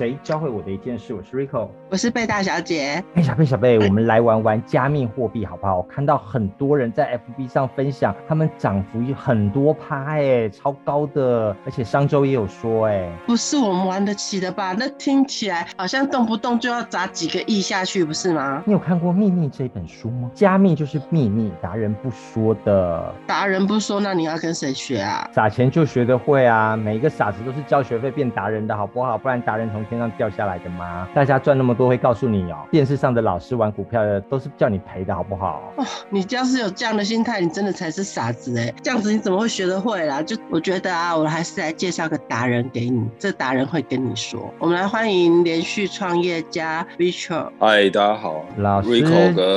谁教会我的一件事？我是 Rico，我是贝大小姐。哎，小贝小贝，我们来玩玩加密货币好不好？我看到很多人在 FB 上分享，他们涨幅有很多趴，哎，超高的。而且上周也有说，哎，不是我们玩得起的吧？那听起来好像动不动就要砸几个亿下去，不是吗？你有看过《秘密》这本书吗？加密就是秘密，达人不说的。达人不说，那你要跟谁学啊？撒钱就学得会啊！每一个傻子都是交学费变达人的，好不好？不然达人从天上掉下来的吗？大家赚那么多会告诉你哦。电视上的老师玩股票的都是叫你赔的好不好？哦，你要是有这样的心态，你真的才是傻子哎！这样子你怎么会学得会啦？就我觉得啊，我还是来介绍个达人给你，这达人会跟你说。我们来欢迎连续创业家 Richard。嗨，大家好，老师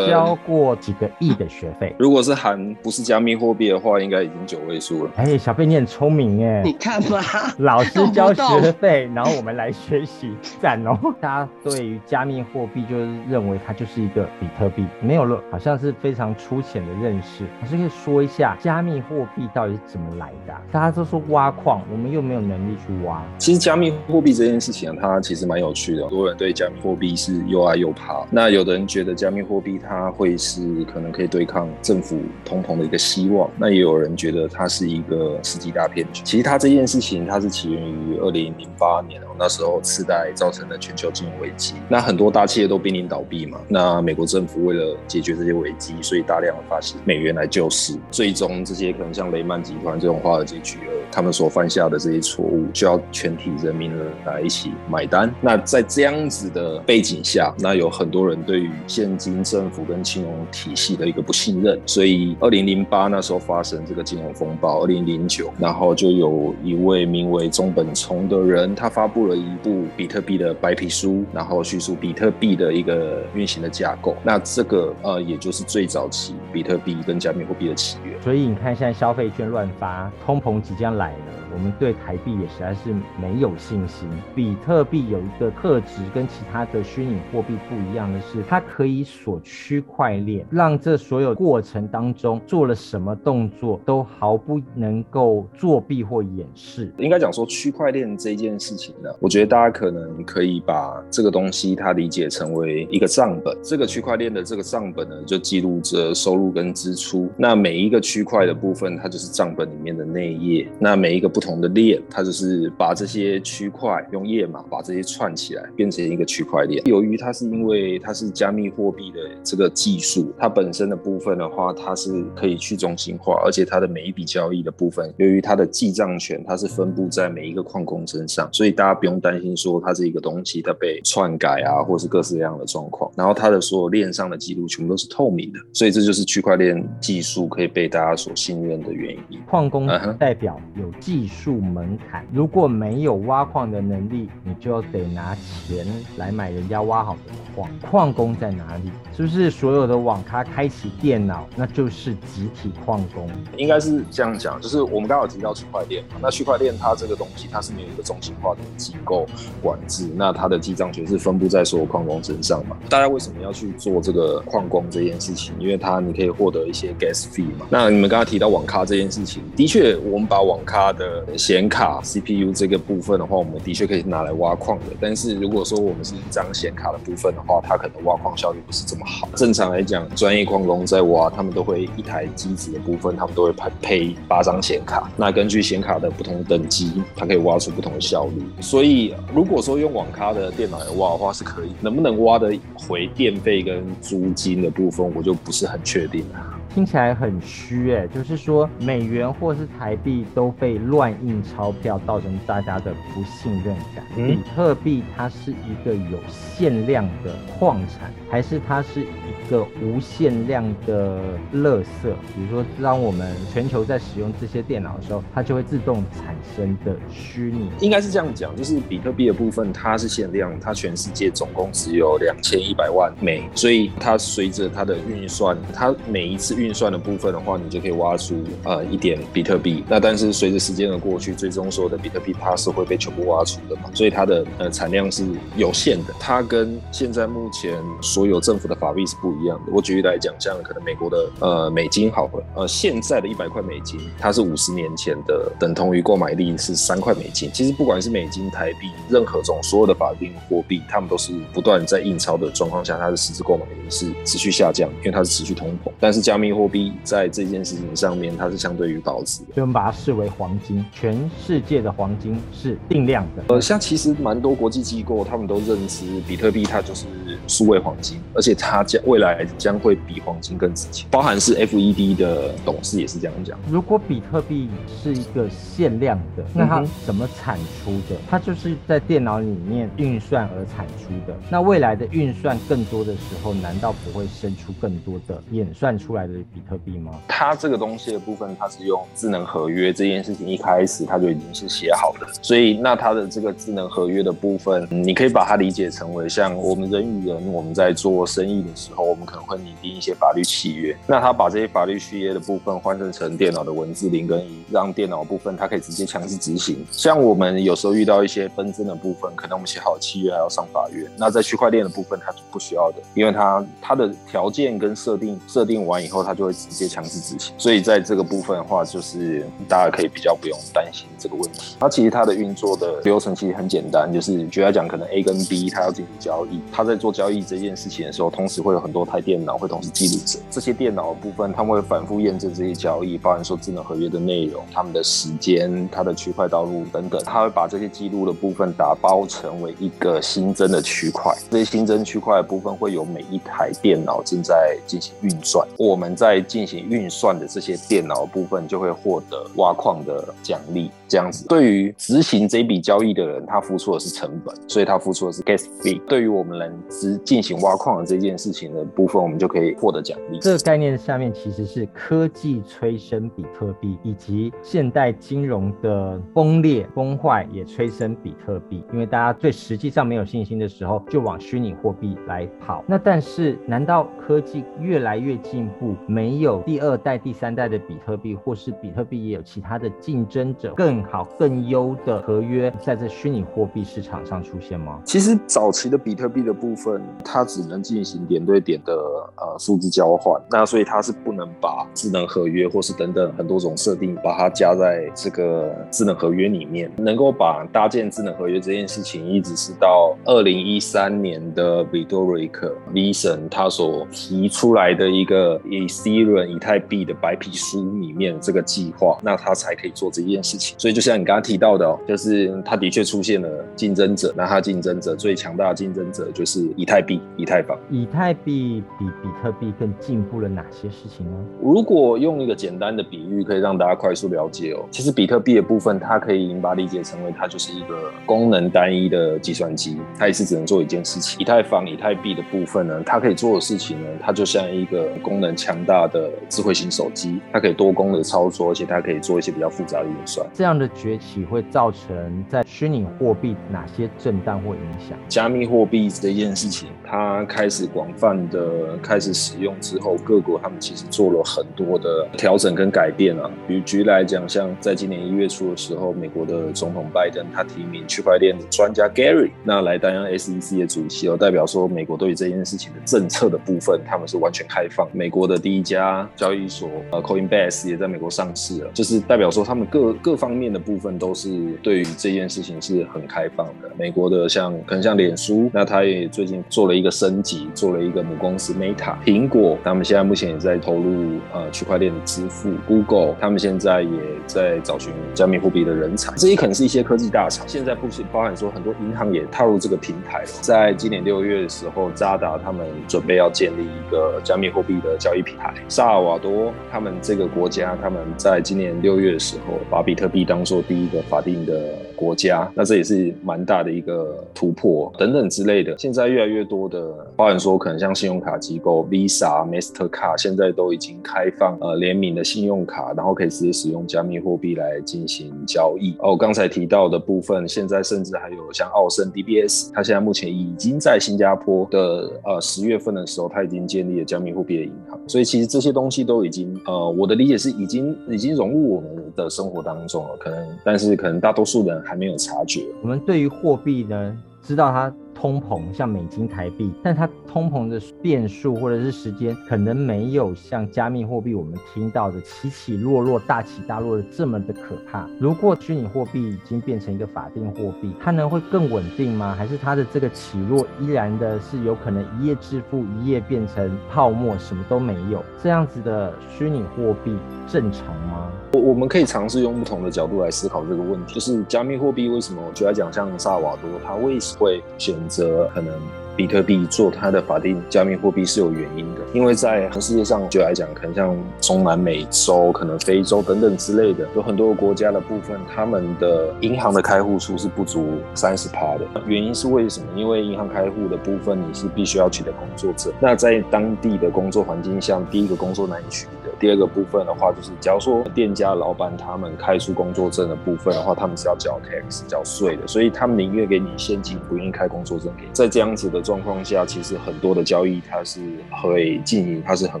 交过几个亿的学费？如果是含不是加密货币的话，应该已经九位数了。哎，小贝你很聪明哎！你看吧，老师交学费，然后我们来学习。赞哦！大家对于加密货币就是认为它就是一个比特币，没有了，好像是非常粗浅的认识。老师可以说一下加密货币到底是怎么来的？大家都说挖矿，我们又没有能力去挖。其实加密货币这件事情啊，它其实蛮有趣的。很多人对加密货币是又爱又怕。那有的人觉得加密货币它会是可能可以对抗政府通膨的一个希望，那也有人觉得它是一个世纪大骗局。其实它这件事情它是起源于二零零八年哦，那时候次代造成的全球金融危机，那很多大企业都濒临倒闭嘛。那美国政府为了解决这些危机，所以大量的发行美元来救市。最终，这些可能像雷曼集团这种华尔街巨鳄，他们所犯下的这些错误，就要全体人民来一起买单。那在这样子的背景下，那有很多人对于现今政府跟金融体系的一个不信任。所以，二零零八那时候发生这个金融风暴，二零零九，然后就有一位名为中本聪的人，他发布了一部比特币。的白皮书，然后叙述比特币的一个运行的架构，那这个呃，也就是最早期比特币跟加密货币的起源。所以你看，现在消费券乱发，通膨即将来了。我们对台币也实在是没有信心。比特币有一个特质跟其他的虚拟货币不一样的是，它可以锁区块链，让这所有过程当中做了什么动作都毫不能够作弊或掩饰。应该讲说区块链这件事情呢，我觉得大家可能可以把这个东西它理解成为一个账本。这个区块链的这个账本呢，就记录着收入跟支出。那每一个区块的部分，它就是账本里面的内页。那每一个不同的链，它就是把这些区块用页码把这些串起来，变成一个区块链。由于它是因为它是加密货币的这个技术，它本身的部分的话，它是可以去中心化，而且它的每一笔交易的部分，由于它的记账权，它是分布在每一个矿工身上，所以大家不用担心说它这一个东西它被篡改啊，或是各式各样的状况。然后它的所有链上的记录全部都是透明的，所以这就是区块链技术可以被大家所信任的原因。矿工代表有技。术数门槛，如果没有挖矿的能力，你就得拿钱来买人家挖好的矿。矿工在哪里？是不是所有的网咖开启电脑，那就是集体矿工？应该是这样讲，就是我们刚好提到区块链嘛。那区块链它这个东西，它是没有一个中心化的机构管制，那它的记账权是分布在所有矿工身上嘛。大家为什么要去做这个矿工这件事情？因为它你可以获得一些 gas fee 嘛。那你们刚刚提到网咖这件事情，的确，我们把网咖的显卡 CPU 这个部分的话，我们的确可以拿来挖矿的。但是如果说我们是一张显卡的部分的话，它可能挖矿效率不是这么好。正常来讲，专业矿工在挖，他们都会一台机子的部分，他们都会配配八张显卡。那根据显卡的不同等级，它可以挖出不同的效率。所以如果说用网咖的电脑来挖的话，是可以。能不能挖得回电费跟租金的部分，我就不是很确定了。听起来很虚哎，就是说美元或是台币都被乱印钞票，造成大家的不信任感。比特币它是一个有限量的矿产，还是它是一个无限量的垃圾？比如说，当我们全球在使用这些电脑的时候，它就会自动产生的虚拟。应该是这样讲，就是比特币的部分它是限量，它全世界总共只有两千一百万枚，所以它随着它的运算，它每一次。运算的部分的话，你就可以挖出呃一点比特币。那但是随着时间的过去，最终所有的比特币它是会被全部挖出的嘛，所以它的呃产量是有限的。它跟现在目前所有政府的法币是不一样的。我举例来讲，像可能美国的呃美金好了，呃现在的一百块美金，它是五十年前的等同于购买力是三块美金。其实不管是美金、台币，任何种所有的法定货币，它们都是不断在印钞的状况下，它的实质购买力是持续下降，因为它是持续通膨。但是加密货币在这件事情上面，它是相对于保值的。所以我们把它视为黄金，全世界的黄金是定量的。呃，像其实蛮多国际机构，他们都认知比特币它就是数位黄金，而且它将未来将会比黄金更值钱。包含是 FED 的董事也是这样讲。如果比特币是一个限量的，那它怎么产出的？它就是在电脑里面运算而产出的。那未来的运算更多的时候，难道不会生出更多的演算出来的比特币吗？它这个东西的部分，它是用智能合约这件事情，一开始它就已经是写好的。所以那它的这个智能合约的部分，你可以把它理解成为像我们人与人我们在做生意的时候，我们可能会拟定一些法律契约。那他把这些法律契约的部分换成成电脑的文字零跟一，让电脑部分它可以直接强制执行。像我们有时候遇到一些纷争的部分，可能我们写好契约还要上法院。那在区块链的部分，它是不需要的，因为它它的条件跟设定设定完以后，它就会直接强制执行。所以在这个部分的话，就是大家可以比较不用担心这个问题。它其实它的运作的流程其实很简单，就是举例讲，可能 A 跟 B 它要进行交易，它在做交易这件事情的时候，同时会有很多台电脑会同时记录着这些电脑的部分，他们会反复验证这些交易，包含说智能合约的内容、他们的时间、它的区块道路等等，它会把这些记录的部分打包成为一个新增的区块。这些新增区块的部分会有每一台电脑正在进行运算，我们在进行运算的这些电脑部分就会获得挖矿的奖励。这样子，对于执行这笔交易的人，他付出的是成本，所以他付出的是 gas 费。对于我们能执进行挖矿的这件事情的部分，我们就可以获得奖励。这个概念下面其实是科技催生比特币，以及现代金融的崩裂崩坏也催生比特币。因为大家对实际上没有信心的时候，就往虚拟货币来跑。那但是，难道科技越来越进步，没有第二代、第三代的比特币，或是比特币也有其他的竞争者更好、更优的合约在这虚拟货币市场上出现吗？其实早期的比特币的部分，它只能进行点对点的呃数字交换，那所以它是不能把智能合约或是等等很多种设定把它加在这个智能合约里面。能够把搭建智能合约这件事情，一直是到二零一三年的 Vitalik V 神他所提出来的一个以 Ethereum 以太币的白皮书里面这个计划，那他才可以做这件事情。所以就像你刚刚提到的，哦，就是他的确出现了竞争者，那他竞争者最强大的竞争者就是以太币、以太坊。以太币比比特币更进步了哪些事情呢？如果用一个简单的比喻，可以让大家快速了解哦。其实比特币的部分，它可以把它理解成为它就是一个功能单一的计算机，它也是只能做一件事情。以太坊、以太币的部分呢，它可以做的事情呢，它就像一个功能强大的智慧型手机，它可以多功能操作，而且它可以做一些比较复杂的运算。这样的崛起会造成在虚拟货币哪些震荡或影响？加密货币这件事情，它开始广泛的开始使用之后，各国他们其实做了很多的调整跟改变啊。比举例来讲，像在今年一月初的时候，美国的总统拜登他提名区块链的专家 Gary，那来担任 SEC 的主席哦，代表说美国对于这件事情的政策的部分，他们是完全开放。美国的第一家交易所呃 Coinbase 也在美国上市了，就是代表说他们各各方面的部分都是对于这件事情是很开放的。美国的像可能像脸书，那他也最近做了一个升级，做了一个母公司 Meta。苹果他们现在目前也在投入呃区块链的支付，Google 他们现在也在找寻加密货币的人才，这些可能是一些科技大厂。现在不仅包含说很多银行也踏入这个平台了。在今年六月的时候，扎达他们准备要建立一个加密货币的交易平萨尔瓦多他们这个国家，他们在今年六月的时候，把比特币当做第一个法定的。国家，那这也是蛮大的一个突破等等之类的。现在越来越多的，包含说可能像信用卡机构 Visa、Master 卡现在都已经开放呃联名的信用卡，然后可以直接使用加密货币来进行交易。哦，刚才提到的部分，现在甚至还有像奥盛 DBS，它现在目前已经在新加坡的呃十月份的时候，它已经建立了加密货币的银行。所以其实这些东西都已经呃，我的理解是已经已经融入我们的生活当中了。可能，但是可能大多数人还还没有察觉。我们对于货币呢，知道它。通膨像美金、台币，但它通膨的变数或者是时间，可能没有像加密货币我们听到的起起落落、大起大落的这么的可怕。如果虚拟货币已经变成一个法定货币，它能会更稳定吗？还是它的这个起落依然的是有可能一夜致富，一夜变成泡沫，什么都没有？这样子的虚拟货币正常吗？我我们可以尝试用不同的角度来思考这个问题，就是加密货币为什么？我来讲，像萨瓦多，他为什么会选？则可能。比特币做它的法定加密货币是有原因的，因为在世界上就来讲，可能像中南美洲、可能非洲等等之类的，有很多国家的部分，他们的银行的开户数是不足三十趴的。原因是为什么？因为银行开户的部分，你是必须要取得工作证。那在当地的工作环境下，第一个工作难以取得，第二个部分的话，就是假如说店家老板他们开出工作证的部分的话，他们是要缴 tax 缴税的，所以他们宁愿给你现金，不愿意开工作证给你。在这样子的。状况下，其实很多的交易它是会经营，它是很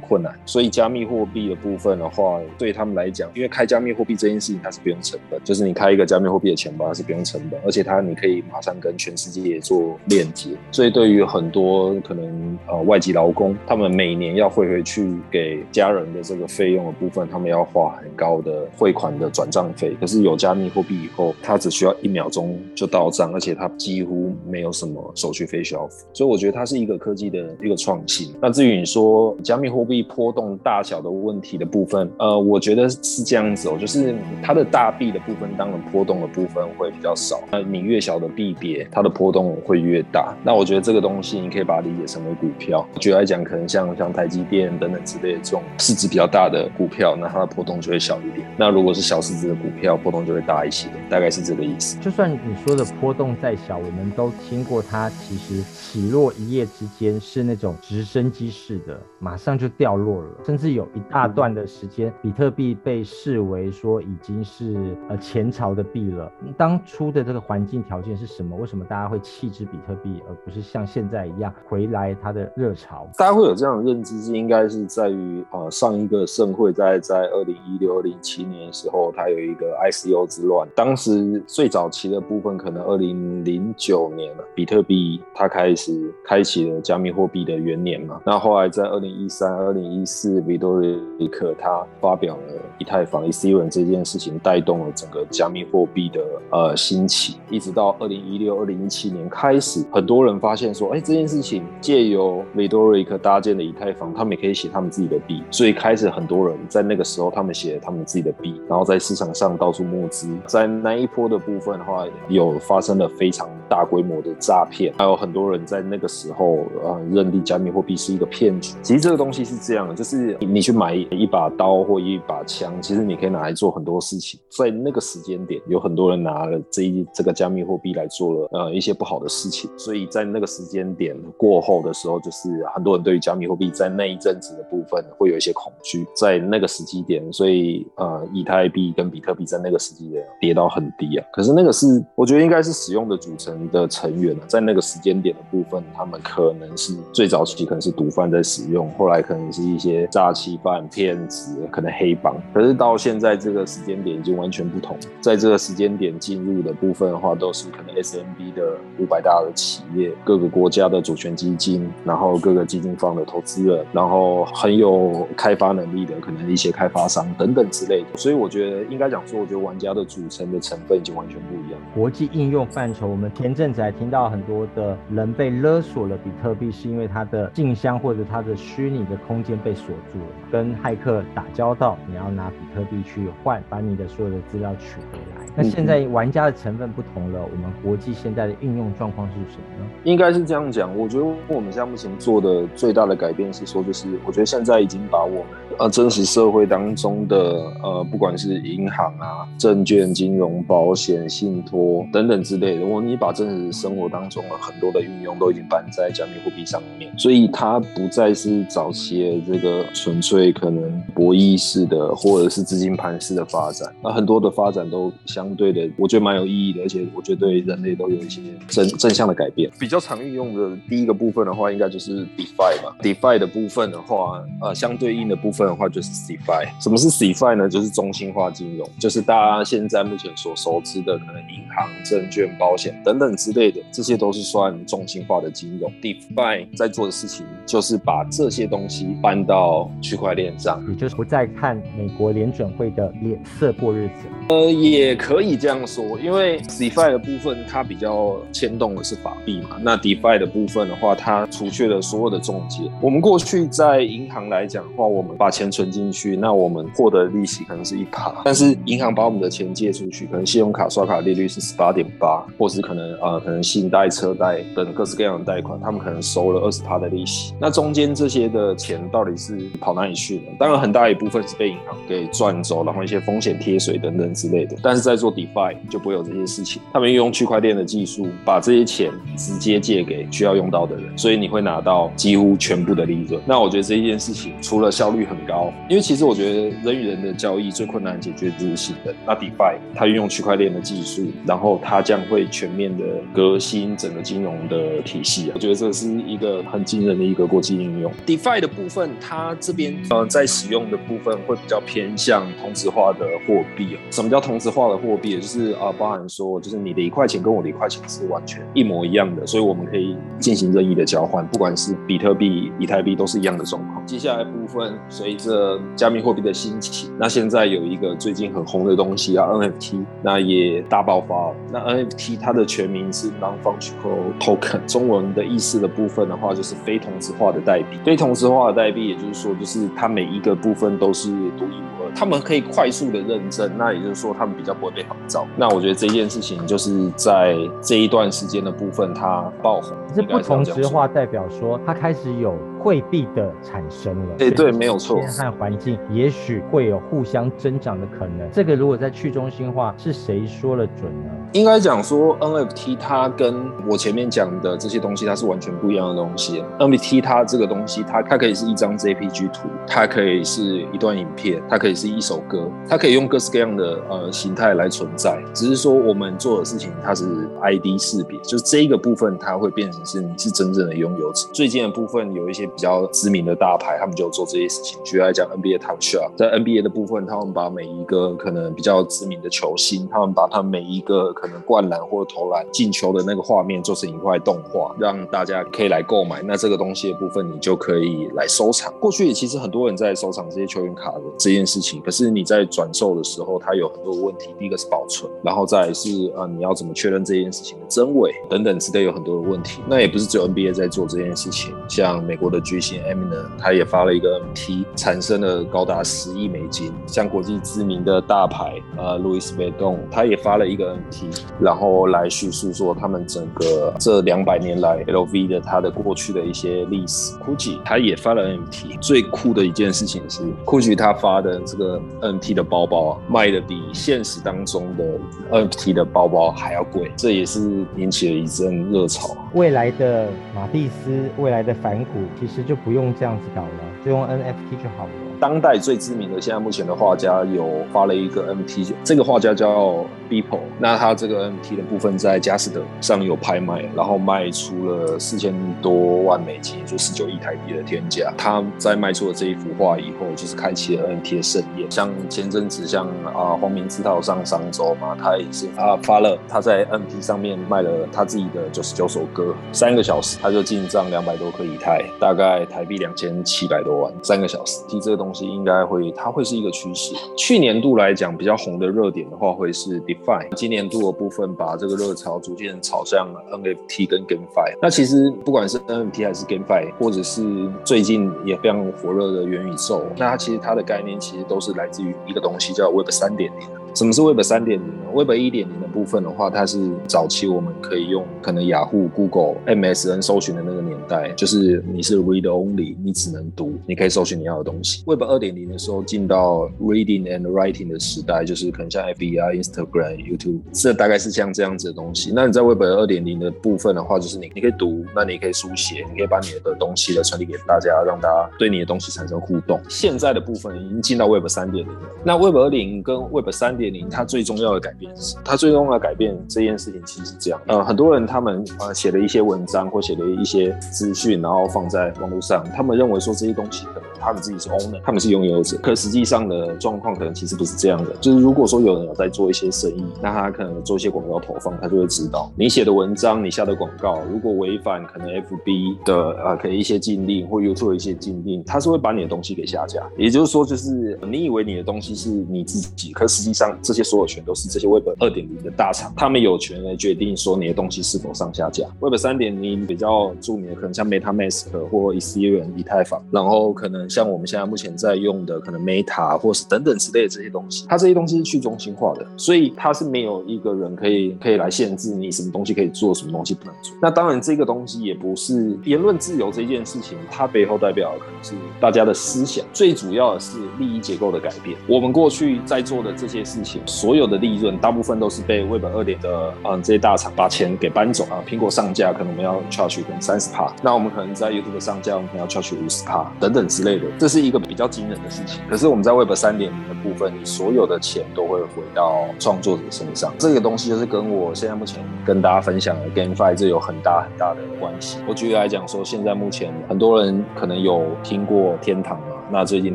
困难。所以加密货币的部分的话，对他们来讲，因为开加密货币这件事情它是不用成本，就是你开一个加密货币的钱包它是不用成本，而且它你可以马上跟全世界做链接。所以对于很多可能呃外籍劳工，他们每年要汇回去给家人的这个费用的部分，他们要花很高的汇款的转账费。可是有加密货币以后，它只需要一秒钟就到账，而且它几乎没有什么手续费需要付。所以我觉得它是一个科技的一个创新。那至于你说加密货币波动大小的问题的部分，呃，我觉得是这样子哦，就是它的大币的部分，当然波动的部分会比较少。那你越小的币别，它的波动会越大。那我觉得这个东西你可以把它理解成为股票。举来讲，可能像像台积电等等之类的这种市值比较大的股票，那它的波动就会小一点。那如果是小市值的股票，波动就会大一些，大概是这个意思。就算你说的波动再小，我们都听过它其实起落。一夜之间是那种直升机式的，马上就掉落了，甚至有一大段的时间，比特币被视为说已经是呃前朝的币了。当初的这个环境条件是什么？为什么大家会弃之比特币，而不是像现在一样回来它的热潮？大家会有这样的认知，是应该是在于呃上一个盛会在在二零一六、二零一七年的时候，它有一个 ICO 之乱。当时最早期的部分可能二零零九年了，比特币它开始。开启了加密货币的元年嘛？那后来在二零一三、二零一四，维多利克他发表了以太坊 ec 这件事情，带动了整个加密货币的呃兴起。一直到二零一六、二零一七年开始，很多人发现说，哎，这件事情借由维多利克搭建的以太坊，他们也可以写他们自己的币。所以开始很多人在那个时候，他们写他们自己的币，然后在市场上到处募资。在那一波的部分的话，有发生了非常大规模的诈骗，还有很多人在那个。时候啊，认定加密货币是一个骗局。其实这个东西是这样的，就是你去买一把刀或一把枪，其实你可以拿来做很多事情。在那个时间点，有很多人拿了这一这个加密货币来做了呃一些不好的事情。所以在那个时间点过后的时候，就是很多人对于加密货币在那一阵子的部分会有一些恐惧。在那个时机点，所以呃，以太币跟比特币在那个时机点跌到很低啊。可是那个是我觉得应该是使用的组成的成员啊在那个时间点的部分，他。们可能是最早期可能是毒贩在使用，后来可能是一些诈欺犯、骗子，可能黑帮。可是到现在这个时间点已经完全不同，在这个时间点进入的部分的话，都是可能 S M B 的五百大的企业，各个国家的主权基金，然后各个基金方的投资人，然后很有开发能力的可能一些开发商等等之类的。所以我觉得应该讲说，我觉得玩家的组成的成分已经完全不一样。国际应用范畴，我们前阵子还听到很多的人被勒索。了比特币是因为它的信箱或者它的虚拟的空间被锁住了，跟骇客打交道，你要拿比特币去换，把你的所有的资料取回来。那现在玩家的成分不同了，我们国际现在的应用状况是什么呢？应该是这样讲，我觉得我们现在目前做的最大的改变是说，就是我觉得现在已经把我们呃真实社会当中的呃，不管是银行啊、证券、金融、保险、信托等等之类的，我你把真实生活当中的很多的运用都已经搬在加密货币上面，所以它不再是早期的这个纯粹可能博弈式的或者是资金盘式的发展，那很多的发展都相对的，我觉得蛮有意义的，而且我觉得对人类都有一些正正向的改变。比较常运用的第一个部分的话，应该就是 DeFi 吧。DeFi 的部分的话，呃，相对应的部分的话就是 CeFi。什么是 CeFi 呢？就是中心化金融，就是大家现在目前所熟知的，可能银行、证券、保险等等之类的，这些都是算中心化的金融。DeFi 在做的事情就是把这些东西搬到区块链上，也就是不再看美国联准会的脸色过日子。呃，也可以这样说，因为 CeFi 的部分它比较牵动的是法币嘛，那 DeFi 的部分的话，它除去了所有的中介。我们过去在银行来讲的话，我们把钱存进去，那我们获得利息可能是一趴，但是银行把我们的钱借出去，可能信用卡刷卡利率是十八点八，或是可能呃可能信贷、车贷等各式各样的贷款，他们可能收了二十趴的利息。那中间这些的钱到底是跑哪里去呢？当然很大一部分是被银行给赚走，然后一些风险贴水等等之类的。但是在做 DeFi 就不会有这些事情，他们运用区块链的技术，把这些钱直接借给需要用到的人，所以你会拿到几乎全部的利润。那我觉得这一件事情除了效率很高，因为其实我觉得人与人的交易最困难解决就是信任。那 DeFi 它运用区块链的技术，然后它将会全面的革新整个金融的体系啊，我觉得这是一个很惊人的一个国际应用。DeFi 的部分，它这边呃在使用的部分会比较偏向同质化的货币。什么叫同质化的货币？就是啊，包含说就是你的一块钱跟我的一块钱是完全一模一样的，所以我们可以进行任意的交换，不管是比特币、以太币都是一样的状况。接下来部分随着加密货币的兴起，那现在有一个最近很红的东西啊，NFT，那也大爆发。那 NFT 它的全名是 Non-Fungible Token，中文的意思的部分的话就是非同质化的代币。非同质化的代币，也就是说，就是它每一个部分都是独一无二，他们可以快速的认证，那也就是说，他们比较不会被仿造。那我觉得这件事情就是在这一段时间的部分，它爆红。是不同质化代表说，它开始有汇币的产生了。对对，没有错。和环境也许会有互相增长的可能。这个如果在去中心化，是谁说了准呢？应该讲说 NFT 它跟我前面讲的这些东西，它是完全不一样的东西。NFT 它这个东西，它它可以是一张 JPG 图，它可以是一段影片，它可以是一首歌，它可以用各式各样的呃形态来存在。只是说我们做的事情，它是 ID 识别，就是这一个部分它会变成是你是真正的拥有者。最近的部分有一些比较知名的大牌，他们就做这些事情。举例来讲，NBA Top Shot 在 NBA 的部分，他们把每一个可能比较知名的球星，他们把他每一个可能灌篮或者投篮进球的那个画面做成一块动画，让大家可以来购买。那这个东西的部分，你就可以来收藏。过去其实很多人在收藏这些球员卡的这件事情，可是你在转售的时候，它有很多问题。第一个是保存，然后再是呃你要怎么确认这件事情的真伪等等之类有很多的问题。那也不是只有 NBA 在做这件事情，像美国的巨星 Eminem，他也发了一个 NFT，产生了高达十亿美金。像国际知名的大牌呃 Louis Vuitton，他也发了一个 NFT，然后来叙述说他们整个这两百年来 LV 的它的过去的一些历史。Gucci 他也发了 NFT，最酷的一件事情是 Gucci 他发的这个 NFT 的包包，卖的比现实当中的 NFT 的包包还要贵，这也是引起了一阵热潮。未来的马蒂斯，未来的反骨，其其实就不用这样子搞了，就用 NFT 就好了。当代最知名的现在目前的画家有发了一个 NFT，这个画家叫 Beeple，那他这个 NFT 的部分在佳士得上有拍卖，然后卖出了四千多万美金，就十九亿台币的天价。他在卖出了这一幅画以后，就是开启了 NFT 的盛宴。像前阵子像啊黄明志他有上商周嘛，他也是啊发了他在 NFT 上面卖了他自己的九十九首歌，三个小时他就进账两百多颗以太，大概台币两千七百多万，三个小时。提这个东东西应该会，它会是一个趋势。去年度来讲比较红的热点的话，会是 DeFi。今年度的部分把这个热潮逐渐朝向 NFT 跟 GameFi。那其实不管是 NFT 还是 GameFi，或者是最近也非常火热的元宇宙，那它其实它的概念其实都是来自于一个东西叫 Web 三点零。什么是 Web 三点零呢？Web 一点零的部分的话，它是早期我们可以用可能雅虎、Google、MSN 搜寻的那个年代，就是你是 read only，你只能读，你可以搜寻你要的东西。Web 二点零的时候进到 reading and writing 的时代，就是可能像 FB 啊、Instagram、YouTube，这大概是像这样子的东西。那你在 Web 二点零的部分的话，就是你你可以读，那你可以书写，你可以把你的东西的传递给大家，让大家对你的东西产生互动。现在的部分已经进到 Web 三点零了。那 Web 二零跟 Web 三点零，它最重要的改变是？它最重要的改变这件事情其实是这样，呃，很多人他们呃写了一些文章或写了一些资讯，然后放在网络上，他们认为说这些东西可能他们自己是 owner，他们是拥有者，可实际上的状况可能其实不是这样的。就是如果说有人有在做一些生意，那他可能做一些广告投放，他就会知道你写的文章、你下的广告，如果违反可能 FB 的呃可能一些禁令或 YouTube 一些禁令，他是会把你的东西给下架。也就是说，就是你以为你的东西是你自己，可实际上这些所有权都是这些 Web 二点零的大厂，他们有权来决定说你的东西是否上下架。Web 三点零比较著名的可能像 MetaMask 或 Ethereum 以太坊，然后可能像我们现在目前在用的可能 Meta 或是等等之类的这些东西，它这些东西是去中心化的，所以它是没有一个人可以可以来限制你什么东西可以做，什么东西不能做。那当然这个东西也不是言论自由这件事情，它背后代表的可能是大家的思想，最主要的是利益结构的改变。我们过去在做的这些事情，所有的利润大部分都是被 Web 二点的嗯这些大厂把钱给搬走啊。苹果上架可能我们要 charge 可能三十帕，那我们可能在 YouTube 上架我们可能要 charge 五十帕等等之类的，这是一个比较惊人的事情。可是我们在 Web 三点零的部分，你所有的钱都会回到创作者身上。这个东西就是跟我现在目前跟大家分享的 GameFi 这有很大很大的关系。我举例来讲说，现在目前很多人可能有听过天堂嘛，那最近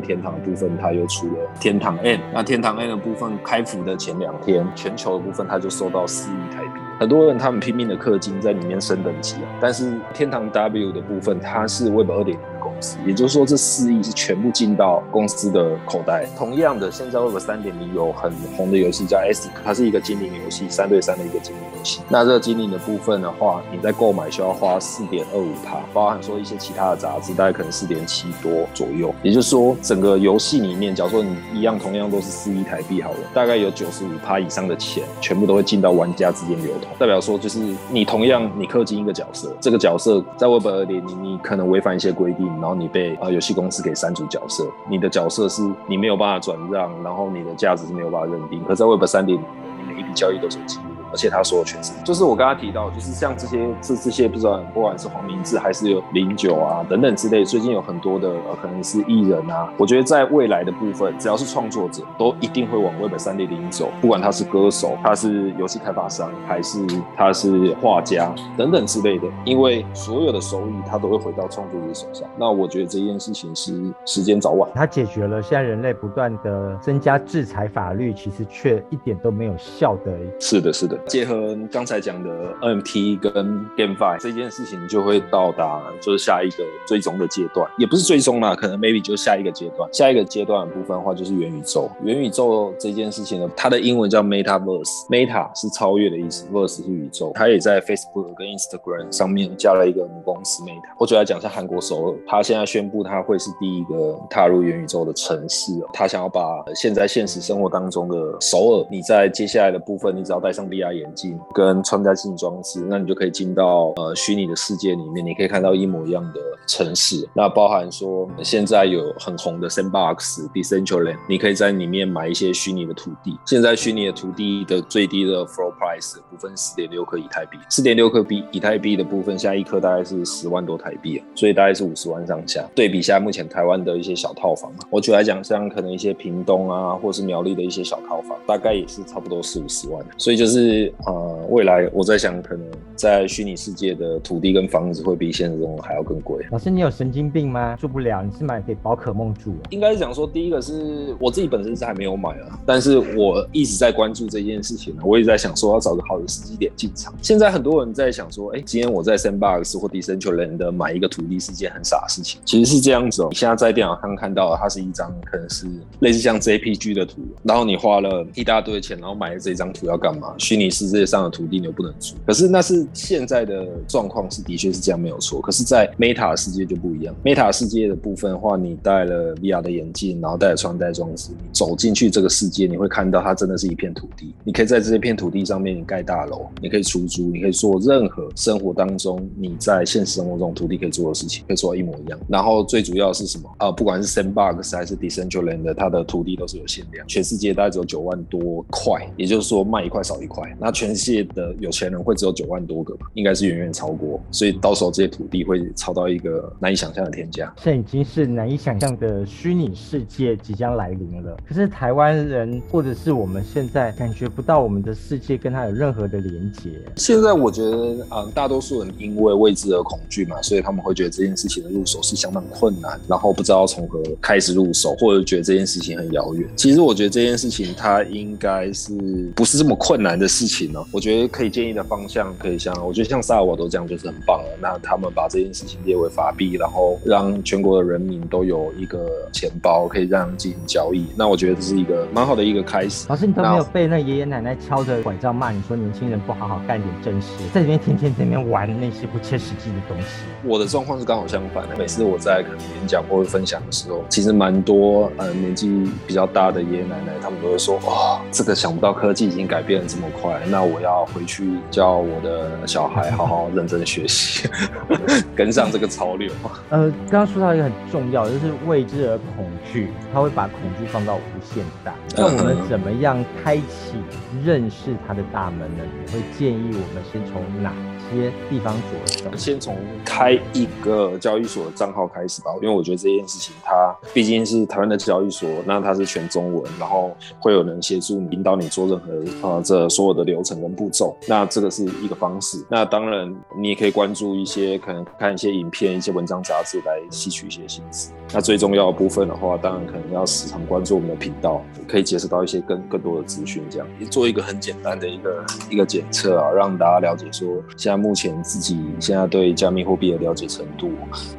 天堂的部分它又出了天堂 N，那天堂 N 的部分开服的前两天，全球的部分它就收到四亿台币。很多人他们拼命的氪金在里面升等级啊，但是天堂 W 的部分它是 Web 二点零公司，也就是说这四亿是全部进到公司的口袋。同样的，现在 Web 三点零有很红的游戏叫 S，它是一个精灵游戏，三对三的一个精灵游戏。那这个精灵的部分的话，你在购买需要花四点二五帕，包含说一些其他的杂志，大概可能四点七多左右。也就是说，整个游戏里面，假如说你一样同样都是四亿台币好了，大概有九十五帕以上的钱，全部都会进到玩家之间流通。代表说，就是你同样你氪金一个角色，这个角色在 Web 二点零，你可能违反一些规定，然后你被啊游戏公司给删除角色，你的角色是你没有办法转让，然后你的价值是没有办法认定。可在 Web 三点零，你每一笔交易都是有记录的，而且他所有权是，就是我刚刚提到，就是像这些这这些不知道不管是黄明志还是有零九啊等等之类，最近有很多的呃可能是艺人啊，我觉得在未来的部分，只要是创作者，都一定会往 Web 三点零走，不管他是歌手，他是游戏开发商，还是他是画家等等之类的，因为所有的收益他都会回到创作者手上。那我觉得这件事情是时间早晚。他解决了现在人类不断的增加制裁法律，其实却一点都没有效的。是的，是的。结合刚才讲的 NFT 跟 GameFi 这件事情，就会到达就是下一个最终的阶段，也不是最终啦，可能 maybe 就下一个阶段。下一个阶段的部分的话，就是元宇宙。元宇宙这件事情呢，它的英文叫 Metaverse，Meta 是超越的意思，Verse 是宇宙。它也在 Facebook 跟 Instagram 上面加了一个母公司 Meta。我主要讲一下韩国首尔，它现在宣布它会是第一个踏入元宇宙的城市。它想要把现在现实生活当中的首尔，你在接下来的部分，你只要带上 VR 眼镜跟穿戴性装置，那你就可以进到呃虚拟的世界里面，你可以看到一模一样的城市。那包含说现在有很红的 Sandbox、Decentraland，你可以在里面买一些虚拟的土地。现在虚拟的土地的最低的 floor price 部分四点六克以太币，四点六克币以太币的部分，现在一颗大概是十万多台币，所以大概是五十万上下。对比下目前台湾的一些小套房，我举来讲，像可能一些屏东啊，或是苗栗的一些小套房，大概也是差不多四五十万。所以就是呃，未来我在想，可能在虚拟世界的土地跟房子会比现实中还要更贵。老师，你有神经病吗？住不了，你是买给宝可梦住？应该是讲说，第一个是我自己本身是还没有买啊，但是我一直在关注这件事情呢。我也在想说，要找个好的时机点进场。现在很多人在想说，哎，今天我在 Sandbox 或 Decentraland 的买一个土地是件很傻的事情。其实是这样子哦，你现在在电脑上看到，它是一张可能是类似像 JPG 的图，然后你花了一大堆钱，然后买了这张图要干嘛？虚拟拟世界上的土地你又不能住。可是那是现在的状况是的确是这样没有错。可是，在 Meta 世界就不一样。Meta 世界的部分的话，你戴了 VR 的眼镜，然后戴了穿戴装置，你走进去这个世界，你会看到它真的是一片土地。你可以在这一片土地上面，你盖大楼，你可以出租，你可以做任何生活当中你在现实生活中土地可以做的事情，可以做到一模一样。然后最主要是什么啊？不管是 Sandbox 还是 Decentraland，它的土地都是有限量，全世界大概只有九万多块，也就是说卖一块少一块。那全世界的有钱人会只有九万多个吧？应该是远远超过，所以到时候这些土地会超到一个难以想象的天价。这已经是难以想象的虚拟世界即将来临了。可是台湾人或者是我们现在感觉不到我们的世界跟它有任何的连接。现在我觉得，嗯，大多数人因为未知而恐惧嘛，所以他们会觉得这件事情的入手是相当困难，然后不知道从何开始入手，或者觉得这件事情很遥远。其实我觉得这件事情它应该是不是这么困难的事情呢？我觉得可以建议的方向可以像，我觉得像萨尔瓦多这样就是很棒了。那他们把这件事情列为法币，然后让全国的人民都有一个钱包可以让进行交易，那我觉得这是一个蛮好的一个开始。老师，你都没有被那爷爷奶奶敲着拐杖骂你说年轻人不好好干点正事，在里面天天在那边玩那些不切实际的东西。我的状况是刚好相反的，每次我在可能演讲或者分享的时候，其实蛮多呃年纪比较大的爷爷奶奶，他们都会说：“哦，这个想不到科技已经改变的这么快，那我要回去教我的小孩好好认真学习，跟上这个潮流。”呃，刚刚说到一个很重要，就是未知而恐惧，他会把恐惧放到无限大。那我们怎么样开启认识他的大门呢？你会建议我们先从哪？些地方着手，先从开一个交易所的账号开始吧，因为我觉得这件事情它毕竟是台湾的交易所，那它是全中文，然后会有人协助你引导你做任何呃这所有的流程跟步骤，那这个是一个方式。那当然你也可以关注一些可能看一些影片、一些文章、杂志来吸取一些信息。那最重要的部分的话，当然可能要时常关注我们的频道，可以接触到一些更更多的资讯，这样做一个很简单的一个一个检测啊，让大家了解说现在目前自己现在对加密货币的了解程度。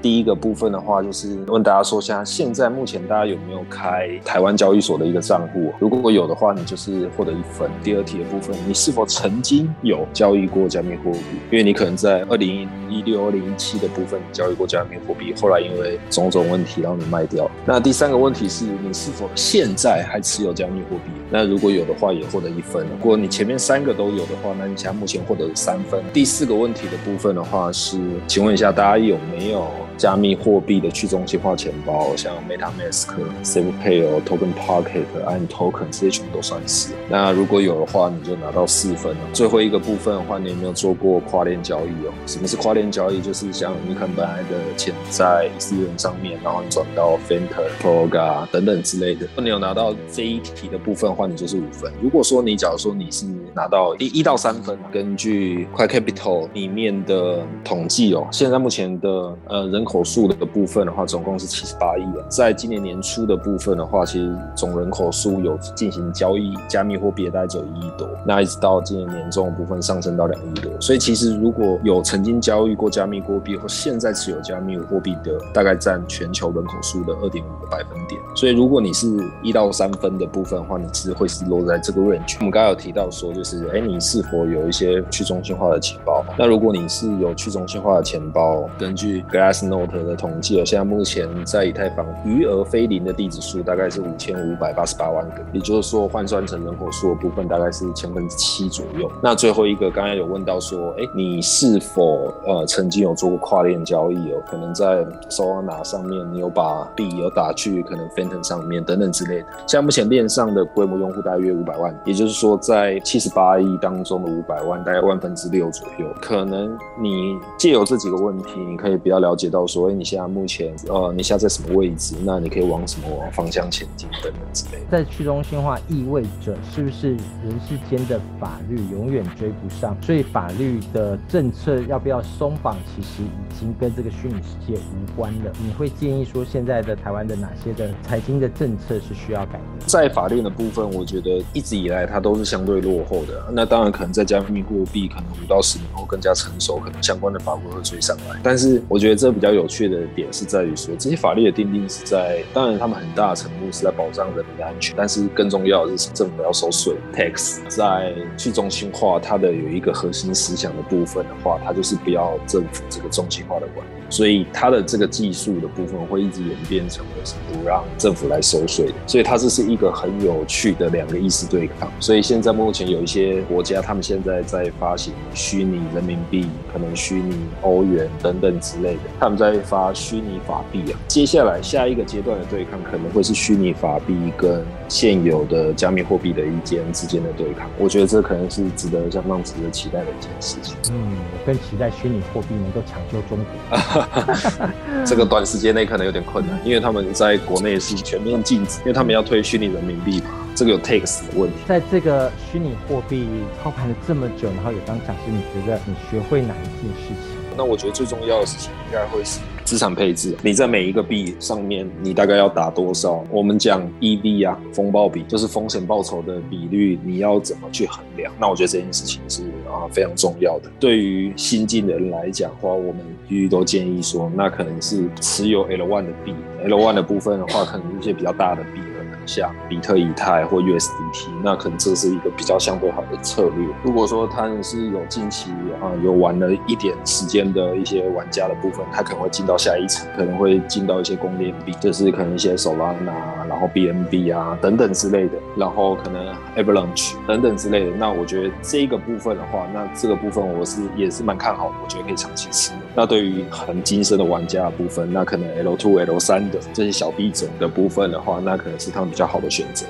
第一个部分的话，就是问大家说，像现在目前大家有没有开台湾交易所的一个账户？如果有的话，你就是获得一分。第二题的部分，你是否曾经有交易过加密货币？因为你可能在二零一六、二零一七的部分交易过加密货币，后来因为种种问题。让你卖掉。那第三个问题是你是否现在还持有加密货币？那如果有的话，也获得一分。如果你前面三个都有的话，那你现在目前获得三分。第四个问题的部分的话是，请问一下大家有没有加密货币的去中心化钱包，像 MetaMask、SafePay、Token Pocket、按 Token 这些全部都算是。那如果有的话，你就拿到四分了。最后一个部分的话，你有没有做过跨链交易哦？什么是跨链交易？就是像你可能本来的钱在私人上面，然后你转到 f i n t e r Proga 等等之类的。如果你有拿到这一题的部分的话，你就是五分。如果说你假如说你是拿到一一到三分，根据快 Capital 里面的统计哦，现在目前的呃人口数的部分的话，总共是七十八亿人。在今年年初的部分的话，其实总人口数有进行交易加密货币的大概只有一亿多，那一直到今年年中的部分上升到两亿多。所以其实如果有曾经交易过加密货币或现在持有加密货币的，大概占全球人口数的二点五个百分点。所以如果你是一到三分的部分的话，你是会是落在这个 range。我们刚刚有提到说，就是哎，你是否有一些去中心化的钱包？那如果你是有去中心化的钱包，根据 Glassnode note 的统计，现在目前在以太坊余额非零的地址数大概是五千五百八十八万个，也就是说换算成人口数的部分大概是千分之七左右。那最后一个刚刚有问到说，哎，你是否呃曾经有做过跨链交易哦？可能在 Solana 上面你有把币有打去可能 Phantom 上面等等之类的。像目前链上的规模用户大约五百万，也就是说在七十八亿当中的五百万，大概万分之六左右。可能你借由这几个问题，你可以比较了解到说，哎，你现在目前呃，你现在在什么位置？那你可以往什么方向前进等等之类的。在去中心化意味着是不是人世间的法律永远追不上？所以法律的政策要不要松绑，其实已经跟这个虚拟世界无关了。你会建议说，现在的台湾的哪些的财经的政策是需要改变？在法律的部分，我觉得一直以来它都是相对落后的。那当然可能在加密货币，可能五到十年后更加成熟，可能相关的法规会追上来。但是我觉得这比较有趣的点是在于说，这些法律的定定是在，当然他们很大的程度是在保障人民的安全，但是更重要的是政府要收税 tax，在去中心化它的有一个核心思想的部分的话，它就是不要政府这个中心化的管理。所以它的这个技术的部分会一直演变成为是不让政府来收税的，所以它这是一个很有趣的两个意识对抗。所以现在目前有一些国家，他们现在在发行虚拟人民币，可能虚拟欧元等等之类的，他们在发虚拟法币啊。接下来下一个阶段的对抗可能会是虚拟法币跟现有的加密货币的一间之间的对抗。我觉得这可能是值得相当值得期待的一件事情。嗯，我更期待虚拟货币能够抢救中国。这个短时间内可能有点困难，因为他们在国内是全面禁止，因为他们要推虚拟人民币嘛，这个有 tax 的问题。在这个虚拟货币操盘了这么久，然后也当讲师，你觉得你学会哪一件事情？那我觉得最重要的事情应该会是资产配置。你在每一个币上面，你大概要打多少？我们讲 EV 啊，风暴比就是风险报酬的比率，你要怎么去衡量？那我觉得这件事情是啊非常重要的。对于新进的人来讲的话，我们一律都建议说，那可能是持有 L one 的币，L one 的部分的话，可能一些比较大的币。像比特、以太或 USDT，那可能这是一个比较相对好的策略。如果说他是有近期啊有玩了一点时间的一些玩家的部分，他可能会进到下一层，可能会进到一些公链币，就是可能一些 Solana，然后 BNB 啊等等之类的，然后可能 Avalanche 等等之类的。那我觉得这个部分的话，那这个部分我是也是蛮看好，我觉得可以长期持有。那对于很精深的玩家的部分，那可能 L two、L 三的这些小币种的部分的话，那可能是他们比较好的选择。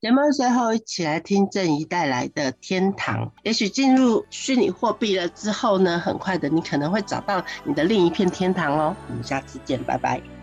节目最后一起来听郑怡带来的《天堂》。也许进入虚拟货币了之后呢，很快的你可能会找到你的另一片天堂哦。我们下次见，拜拜。